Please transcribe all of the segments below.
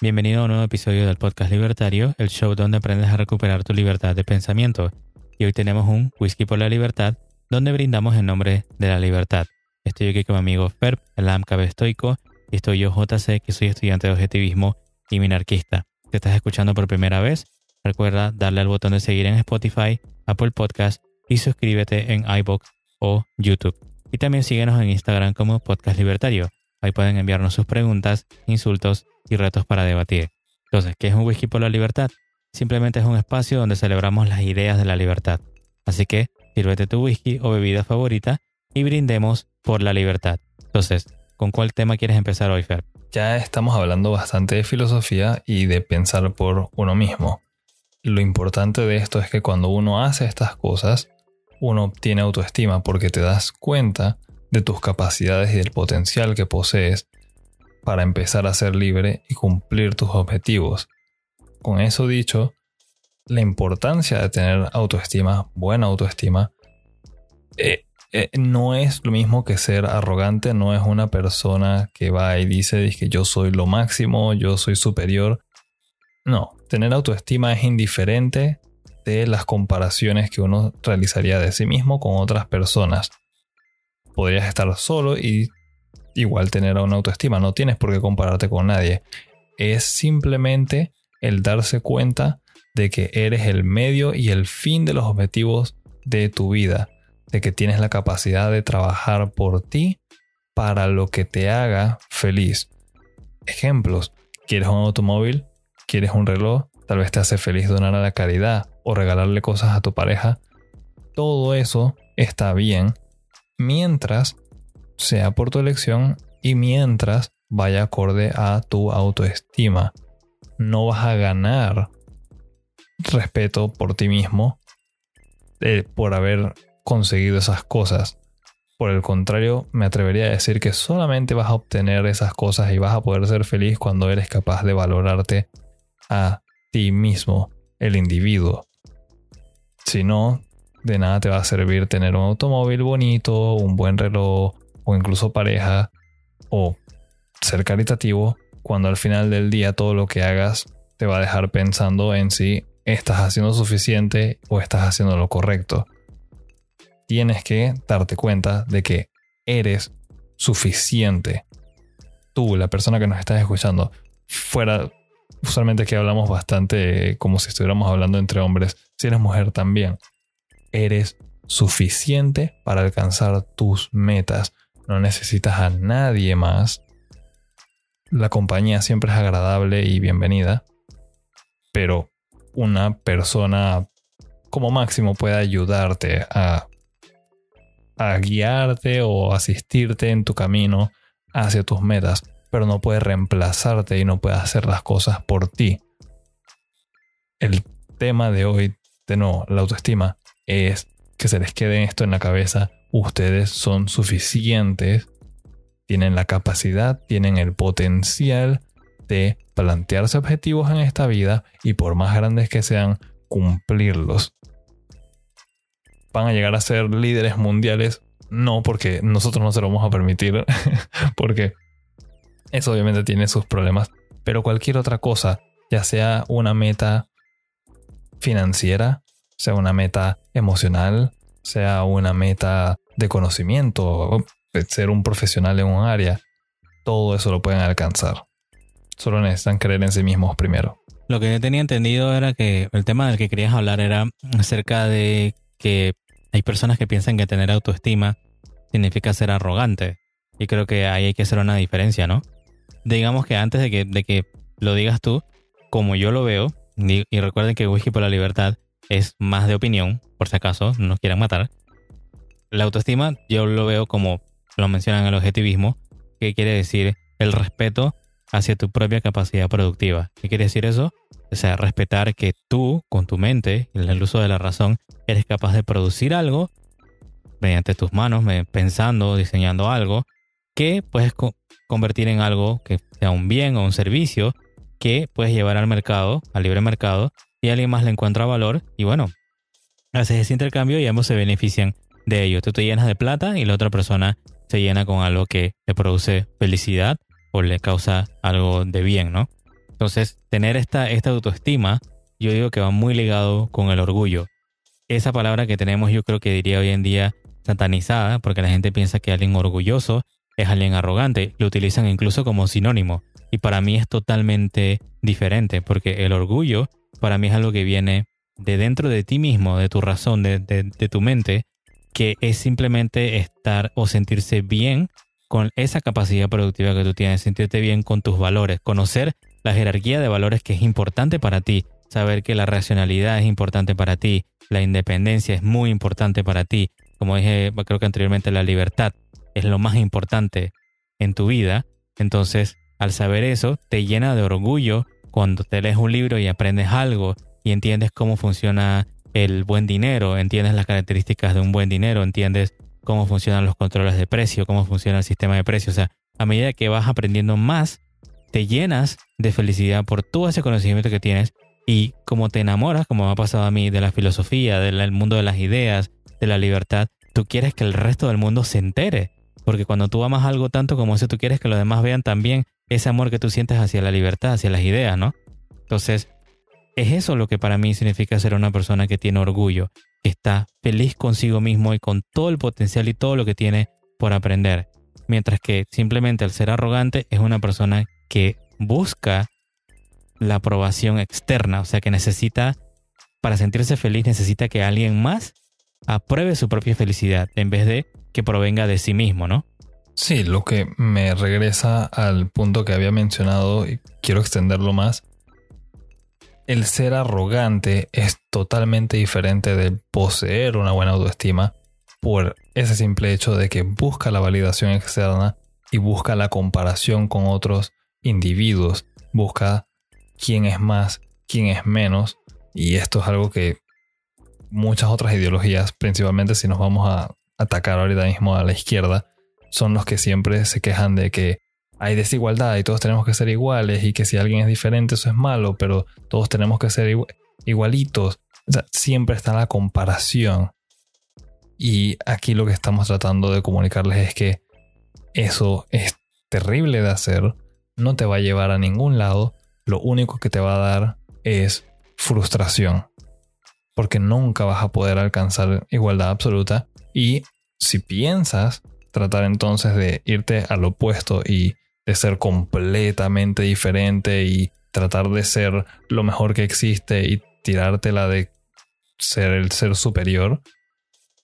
Bienvenido a un nuevo episodio del podcast Libertario, el show donde aprendes a recuperar tu libertad de pensamiento. Y hoy tenemos un Whisky por la Libertad, donde brindamos en nombre de la libertad. Estoy aquí con mi amigo Ferb, el AMCAB estoico, y estoy yo JC, que soy estudiante de objetivismo y minarquista. Si estás escuchando por primera vez, recuerda darle al botón de seguir en Spotify, Apple Podcast y suscríbete en iBox o YouTube. Y también síguenos en Instagram como Podcast Libertario. Ahí pueden enviarnos sus preguntas, insultos y retos para debatir. Entonces, ¿qué es un whisky por la libertad? Simplemente es un espacio donde celebramos las ideas de la libertad. Así que, sírvete tu whisky o bebida favorita y brindemos por la libertad. Entonces, ¿con cuál tema quieres empezar hoy, Fer? Ya estamos hablando bastante de filosofía y de pensar por uno mismo. Lo importante de esto es que cuando uno hace estas cosas, uno obtiene autoestima porque te das cuenta de tus capacidades y del potencial que posees para empezar a ser libre y cumplir tus objetivos. Con eso dicho, la importancia de tener autoestima, buena autoestima, eh, eh, no es lo mismo que ser arrogante, no es una persona que va y dice que yo soy lo máximo, yo soy superior. No, tener autoestima es indiferente de las comparaciones que uno realizaría de sí mismo con otras personas. Podrías estar solo y igual tener una autoestima, no tienes por qué compararte con nadie. Es simplemente el darse cuenta de que eres el medio y el fin de los objetivos de tu vida, de que tienes la capacidad de trabajar por ti para lo que te haga feliz. Ejemplos, ¿quieres un automóvil? ¿Quieres un reloj? Tal vez te hace feliz donar a la caridad o regalarle cosas a tu pareja. Todo eso está bien mientras sea por tu elección y mientras vaya acorde a tu autoestima. No vas a ganar respeto por ti mismo eh, por haber conseguido esas cosas. Por el contrario, me atrevería a decir que solamente vas a obtener esas cosas y vas a poder ser feliz cuando eres capaz de valorarte a ti mismo, el individuo. Si no, de nada te va a servir tener un automóvil bonito, un buen reloj, o incluso pareja o ser caritativo cuando al final del día todo lo que hagas te va a dejar pensando en si estás haciendo suficiente o estás haciendo lo correcto. Tienes que darte cuenta de que eres suficiente. Tú, la persona que nos estás escuchando, fuera, usualmente que hablamos bastante como si estuviéramos hablando entre hombres, si eres mujer también, eres suficiente para alcanzar tus metas no necesitas a nadie más. La compañía siempre es agradable y bienvenida, pero una persona como máximo puede ayudarte a, guiarte o asistirte en tu camino hacia tus metas, pero no puede reemplazarte y no puede hacer las cosas por ti. El tema de hoy, de nuevo, la autoestima, es que se les quede esto en la cabeza ustedes son suficientes, tienen la capacidad, tienen el potencial de plantearse objetivos en esta vida y por más grandes que sean, cumplirlos. ¿Van a llegar a ser líderes mundiales? No, porque nosotros no se lo vamos a permitir, porque eso obviamente tiene sus problemas, pero cualquier otra cosa, ya sea una meta financiera, sea una meta emocional, sea una meta de conocimiento, de ser un profesional en un área, todo eso lo pueden alcanzar. Solo necesitan creer en sí mismos primero. Lo que yo tenía entendido era que el tema del que querías hablar era acerca de que hay personas que piensan que tener autoestima significa ser arrogante. Y creo que ahí hay que hacer una diferencia, ¿no? Digamos que antes de que, de que lo digas tú, como yo lo veo, y recuerden que Whisky por la Libertad es más de opinión, por si acaso no nos quieran matar, la autoestima yo lo veo como lo mencionan el objetivismo, que quiere decir el respeto hacia tu propia capacidad productiva. ¿Qué quiere decir eso? O sea, respetar que tú, con tu mente, en el uso de la razón, eres capaz de producir algo mediante tus manos, pensando, diseñando algo, que puedes convertir en algo que sea un bien o un servicio que puedes llevar al mercado, al libre mercado, y alguien más le encuentra valor y bueno, haces ese intercambio y ambos se benefician de ello. Tú te llenas de plata y la otra persona se llena con algo que le produce felicidad o le causa algo de bien, ¿no? Entonces, tener esta, esta autoestima, yo digo que va muy ligado con el orgullo. Esa palabra que tenemos yo creo que diría hoy en día satanizada, porque la gente piensa que alguien orgulloso es alguien arrogante, lo utilizan incluso como sinónimo. Y para mí es totalmente diferente, porque el orgullo para mí es algo que viene de dentro de ti mismo, de tu razón, de, tu mente, que es simplemente estar o sentirse bien con esa capacidad productiva que tú tienes, sentirte bien con tus valores, conocer la jerarquía de valores que es importante para ti, saber que la racionalidad es importante para ti, la independencia es muy importante para ti, como dije creo que anteriormente la libertad es lo más importante en tu vida, entonces al saber eso te llena de orgullo cuando te lees un libro y aprendes algo y entiendes cómo funciona el buen dinero, entiendes las características de un buen dinero, entiendes cómo funcionan los controles de precio, cómo funciona el sistema de precios. O sea, a medida que vas aprendiendo más, te llenas de felicidad por todo ese conocimiento que tienes y como te enamoras, como me ha pasado a mí, de la filosofía, del mundo de las ideas, de la libertad, tú quieres que el resto del mundo se entere. Porque cuando tú amas algo tanto como eso, tú quieres que los demás vean también ese amor que tú sientes hacia la libertad, hacia las ideas, ¿no? Entonces, es eso lo que para mí significa ser una persona que tiene orgullo, que está feliz consigo mismo y con todo el potencial y todo lo que tiene por aprender. Mientras que simplemente al ser arrogante es una persona que busca la aprobación externa, o sea que necesita, para sentirse feliz, necesita que alguien más apruebe su propia felicidad en vez de que provenga de sí mismo, ¿no? Sí, lo que me regresa al punto que había mencionado y quiero extenderlo más el ser arrogante es totalmente diferente de poseer una buena autoestima por ese simple hecho de que busca la validación externa y busca la comparación con otros individuos, busca quién es más, quién es menos, y esto es algo que muchas otras ideologías, principalmente si nos vamos a atacar ahorita mismo a la izquierda, son los que siempre se quejan de que hay desigualdad y todos tenemos que ser iguales y que si alguien es diferente eso es malo, pero todos tenemos que ser igualitos. siempre está la comparación. Y aquí lo que estamos tratando de comunicarles es que eso es terrible de hacer, no te va a llevar a ningún lado, lo único que te va a dar es frustración, porque nunca vas a poder alcanzar igualdad absoluta y si piensas tratar entonces de irte al opuesto y de ser completamente diferente y tratar de ser lo mejor que existe y tirártela de ser el ser superior,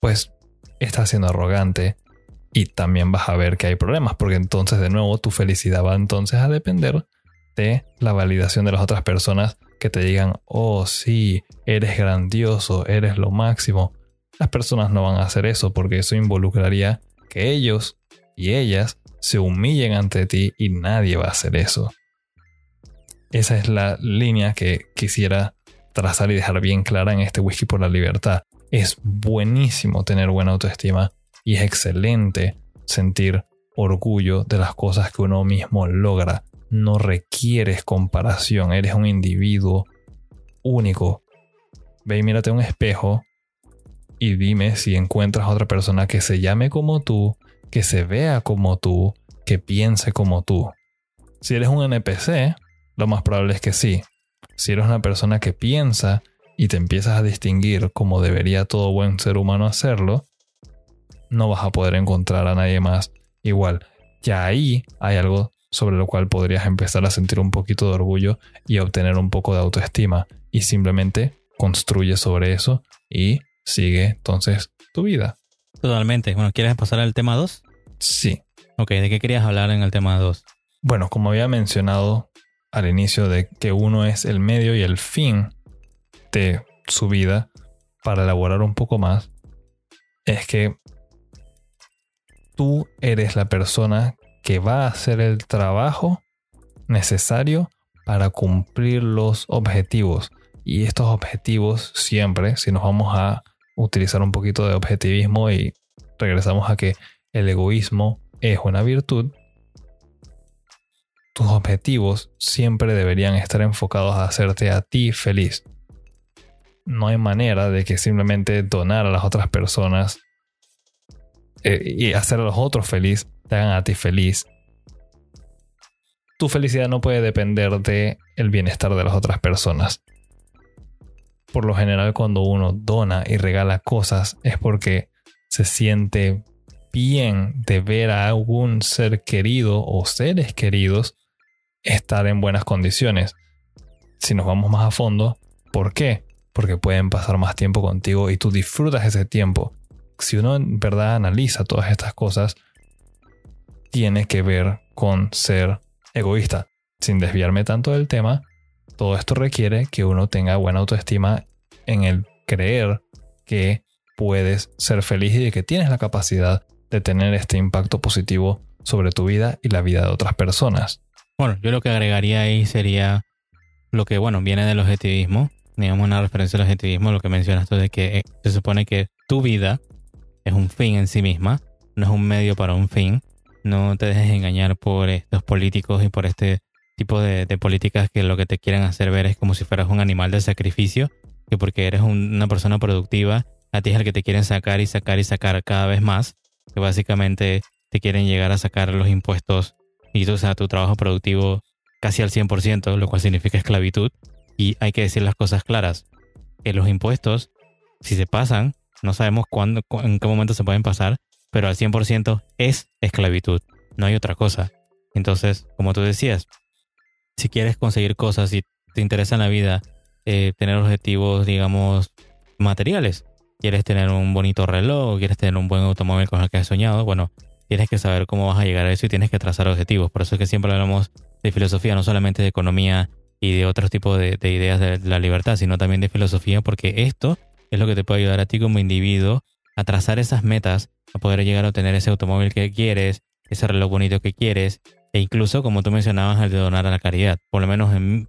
pues estás siendo arrogante y también vas a ver que hay problemas, porque entonces de nuevo tu felicidad va entonces a depender de la validación de las otras personas que te digan, oh sí, eres grandioso, eres lo máximo. Las personas no van a hacer eso porque eso involucraría que ellos y ellas se humillen ante ti y nadie va a hacer eso. Esa es la línea que quisiera trazar y dejar bien clara en este whisky por la libertad. Es buenísimo tener buena autoestima y es excelente sentir orgullo de las cosas que uno mismo logra. No requieres comparación, eres un individuo único. Ve y mírate un espejo y dime si encuentras otra persona que se llame como tú, que se vea como tú, que piense como tú. Si eres un NPC, lo más probable es que sí. Si eres una persona que piensa y te empiezas a distinguir como debería todo buen ser humano hacerlo, no vas a poder encontrar a nadie más igual. Ya ahí hay algo sobre lo cual podrías empezar a sentir un poquito de orgullo y obtener un poco de autoestima. Y simplemente construye sobre eso y sigue entonces tu vida. Totalmente. Bueno, ¿quieres pasar al tema 2? Sí. Ok, ¿de qué querías hablar en el tema 2? Bueno, como había mencionado al inicio de que uno es el medio y el fin de su vida, para elaborar un poco más, es que tú eres la persona que va a hacer el trabajo necesario para cumplir los objetivos. Y estos objetivos siempre, si nos vamos a utilizar un poquito de objetivismo y regresamos a que el egoísmo es una virtud, tus objetivos siempre deberían estar enfocados a hacerte a ti feliz. No hay manera de que simplemente donar a las otras personas eh, y hacer a los otros feliz te hagan a ti feliz. tu felicidad no puede depender de el bienestar de las otras personas. Por lo general cuando uno dona y regala cosas es porque se siente bien de ver a algún ser querido o seres queridos estar en buenas condiciones. Si nos vamos más a fondo, ¿por qué? Porque pueden pasar más tiempo contigo y tú disfrutas ese tiempo. Si uno en verdad analiza todas estas cosas, tiene que ver con ser egoísta. Sin desviarme tanto del tema, todo esto requiere que uno tenga buena autoestima en el creer que puedes ser feliz y de que tienes la capacidad de tener este impacto positivo sobre tu vida y la vida de otras personas. Bueno, yo lo que agregaría ahí sería lo que, bueno, viene del objetivismo, digamos una referencia al objetivismo, lo que mencionas tú de que eh, se supone que tu vida es un fin en sí misma, no es un medio para un fin. No te dejes engañar por estos políticos y por este tipo de, políticas que lo que te quieren hacer ver es como si fueras un animal de sacrificio, que porque eres una persona productiva, a ti es el que te quieren sacar y sacar y sacar cada vez más, que básicamente te quieren llegar a sacar los impuestos y o sea, tu trabajo productivo casi al 100%, lo cual significa esclavitud. Y hay que decir las cosas claras, que los impuestos, si se pasan, no sabemos cuándo, en qué momento se pueden pasar, pero al 100% es esclavitud, no hay otra cosa. Entonces, como tú decías, si quieres conseguir cosas y te interesa en la vida eh, tener objetivos, digamos, materiales, quieres tener un bonito reloj, quieres tener un buen automóvil con el que has soñado, bueno, tienes que saber cómo vas a llegar a eso y tienes que trazar objetivos. Por eso es que siempre hablamos de filosofía, no solamente de economía y de otros tipos de, de ideas de la libertad, sino también de filosofía, porque esto es lo que te puede ayudar a ti como individuo a trazar esas metas, a poder llegar a obtener ese automóvil que quieres, ese reloj bonito que quieres, e incluso, como tú mencionabas, el de donar a la caridad. Por lo menos, en,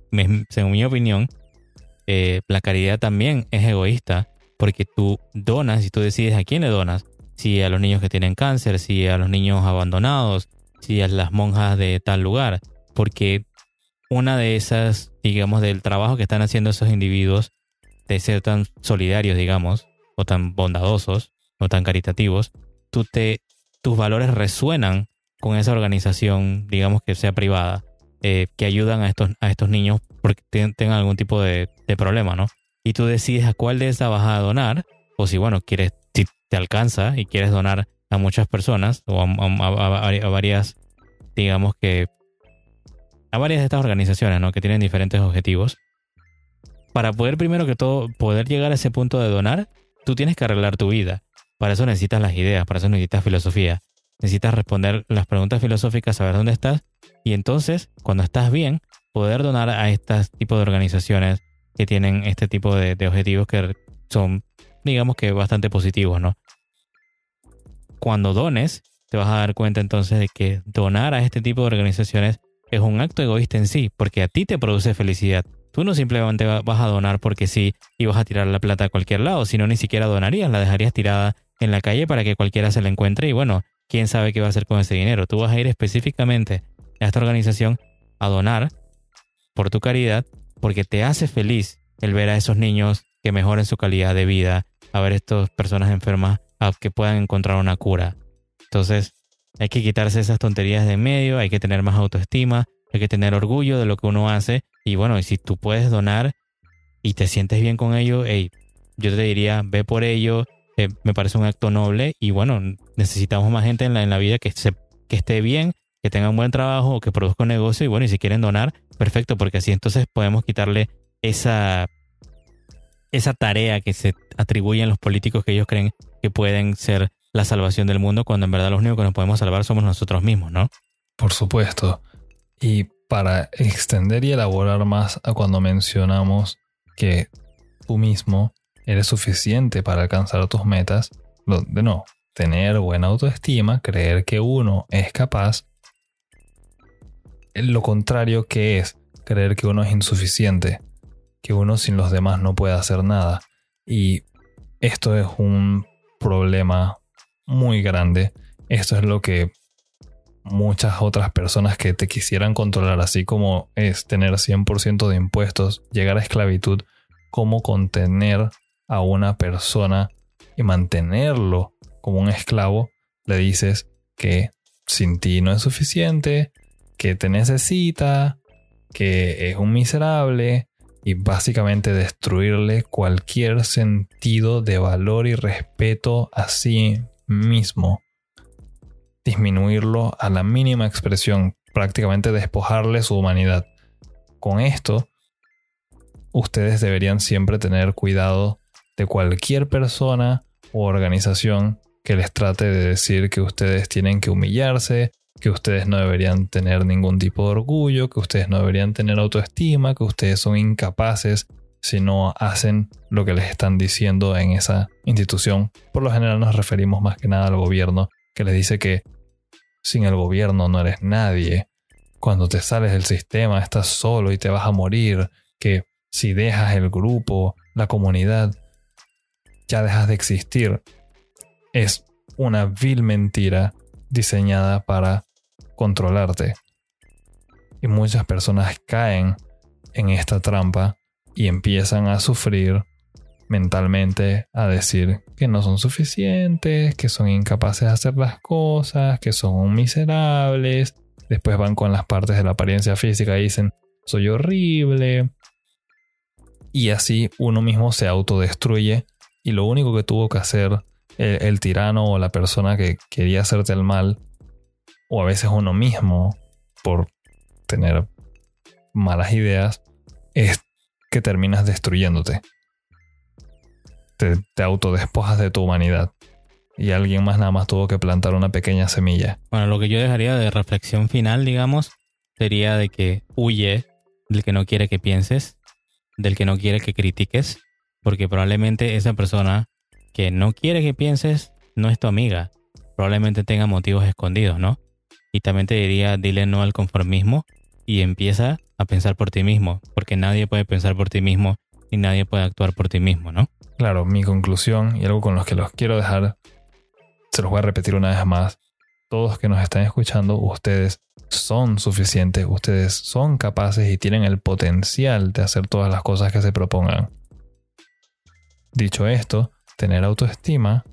según mi opinión, eh, la caridad también es egoísta, porque tú donas y tú decides a quién le donas. Si a los niños que tienen cáncer, si a los niños abandonados, si a las monjas de tal lugar. Porque una de esas, digamos, del trabajo que están haciendo esos individuos de ser tan solidarios, digamos, o tan bondadosos, o tan caritativos, tú te, tus valores resuenan con esa organización, digamos que sea privada, eh, que ayudan a estos, a estos niños porque tengan algún tipo de, problema, ¿no? Y tú decides a cuál de esas vas a donar, o si, bueno, quieres, si te alcanza y quieres donar a muchas personas o a, varias, digamos que, a varias de estas organizaciones, ¿no? Que tienen diferentes objetivos, para poder primero que todo poder llegar a ese punto de donar, tú tienes que arreglar tu vida. Para eso necesitas las ideas, para eso necesitas filosofía. Necesitas responder las preguntas filosóficas, saber dónde estás y entonces, cuando estás bien, poder donar a este tipo de organizaciones que tienen este tipo de, de objetivos que son, digamos que bastante positivos, ¿no? Cuando dones, te vas a dar cuenta entonces de que donar a este tipo de organizaciones es un acto egoísta en sí, porque a ti te produce felicidad. Tú no simplemente vas a donar porque sí y vas a tirar la plata a cualquier lado, sino ni siquiera donarías, la dejarías tirada en la calle para que cualquiera se la encuentre y bueno, quién sabe qué va a hacer con ese dinero. Tú vas a ir específicamente a esta organización a donar por tu caridad porque te hace feliz el ver a esos niños que mejoren su calidad de vida, a ver a estas personas enfermas a que puedan encontrar una cura. Entonces, hay que quitarse esas tonterías de en medio, hay que tener más autoestima, hay que tener orgullo de lo que uno hace. Y bueno, si tú puedes donar y te sientes bien con ello, hey, yo te diría, ve por ello. Eh, me parece un acto noble. Y bueno, necesitamos más gente en la, en la vida que, se, que esté bien, que tenga un buen trabajo, que produzca un negocio. Y bueno, y si quieren donar, perfecto, porque así entonces podemos quitarle esa, esa tarea que se atribuyen los políticos que ellos creen que pueden ser la salvación del mundo, cuando en verdad los únicos que nos podemos salvar somos nosotros mismos, ¿no? Por supuesto. Y para extender y elaborar más a cuando mencionamos que tú mismo eres suficiente para alcanzar tus metas, de no, tener buena autoestima, creer que uno es capaz, lo contrario que es creer que uno es insuficiente, que uno sin los demás no puede hacer nada. Y esto es un problema muy grande. Esto es lo que muchas otras personas que te quisieran controlar, así como es tener 100% de impuestos, llegar a esclavitud, cómo contener a una persona y mantenerlo como un esclavo, le dices que sin ti no es suficiente, que te necesita, que es un miserable y básicamente destruirle cualquier sentido de valor y respeto a sí mismo. Disminuirlo a la mínima expresión, prácticamente despojarle su humanidad. Con esto, ustedes deberían siempre tener cuidado de cualquier persona o organización que les trate de decir que ustedes tienen que humillarse, que ustedes no deberían tener ningún tipo de orgullo, que ustedes no deberían tener autoestima, que ustedes son incapaces si no hacen lo que les están diciendo en esa institución. Por lo general nos referimos más que nada al gobierno, que les dice que sin el gobierno no eres nadie. Cuando te sales del sistema estás solo y te vas a morir, que si dejas el grupo, la comunidad, ya dejas de existir. Es una vil mentira diseñada para controlarte. Y muchas personas caen en esta trampa y empiezan a sufrir mentalmente, a decir que no son suficientes, que son incapaces de hacer las cosas, que son miserables. Después van con las partes de la apariencia física y dicen, soy horrible. Y así uno mismo se autodestruye y lo único que tuvo que hacer el, tirano o la persona que quería hacerte el mal, o a veces uno mismo, por tener malas ideas, es que terminas destruyéndote. Te, te autodespojas de tu humanidad. Y alguien más nada más tuvo que plantar una pequeña semilla. Bueno, lo que yo dejaría de reflexión final, digamos, sería de que huye del que no quiere que pienses, del que no quiere que critiques, porque probablemente esa persona que no quiere que pienses no es tu amiga. Probablemente tenga motivos escondidos, ¿no? Y también te diría, dile no al conformismo y empieza a pensar por ti mismo, porque nadie puede pensar por ti mismo y nadie puede actuar por ti mismo, ¿no? Claro, mi conclusión y algo con los que los quiero dejar, se los voy a repetir una vez más. Todos que nos están escuchando, ustedes son suficientes, ustedes son capaces y tienen el potencial de hacer todas las cosas que se propongan. Dicho esto, tener autoestima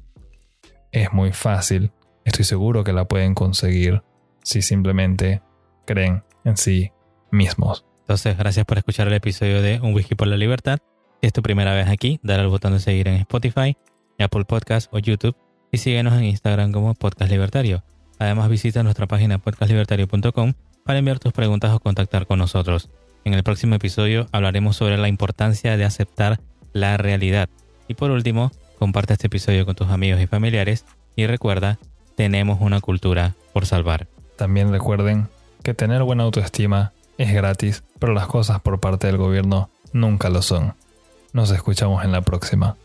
es muy fácil. Estoy seguro que la pueden conseguir si simplemente creen en sí mismos. Entonces, gracias por escuchar el episodio de Un Whisky por la Libertad. Si es tu primera vez aquí, dale al botón de seguir en Spotify, Apple Podcast o YouTube y síguenos en Instagram como Podcast Libertario. Además, visita nuestra página podcastlibertario.com para enviar tus preguntas o contactar con nosotros. En el próximo episodio hablaremos sobre la importancia de aceptar la realidad y por último, comparte este episodio con tus amigos y familiares y recuerda, tenemos una cultura por salvar. También recuerden que tener buena autoestima es gratis, pero las cosas por parte del gobierno nunca lo son. Nos escuchamos en la próxima.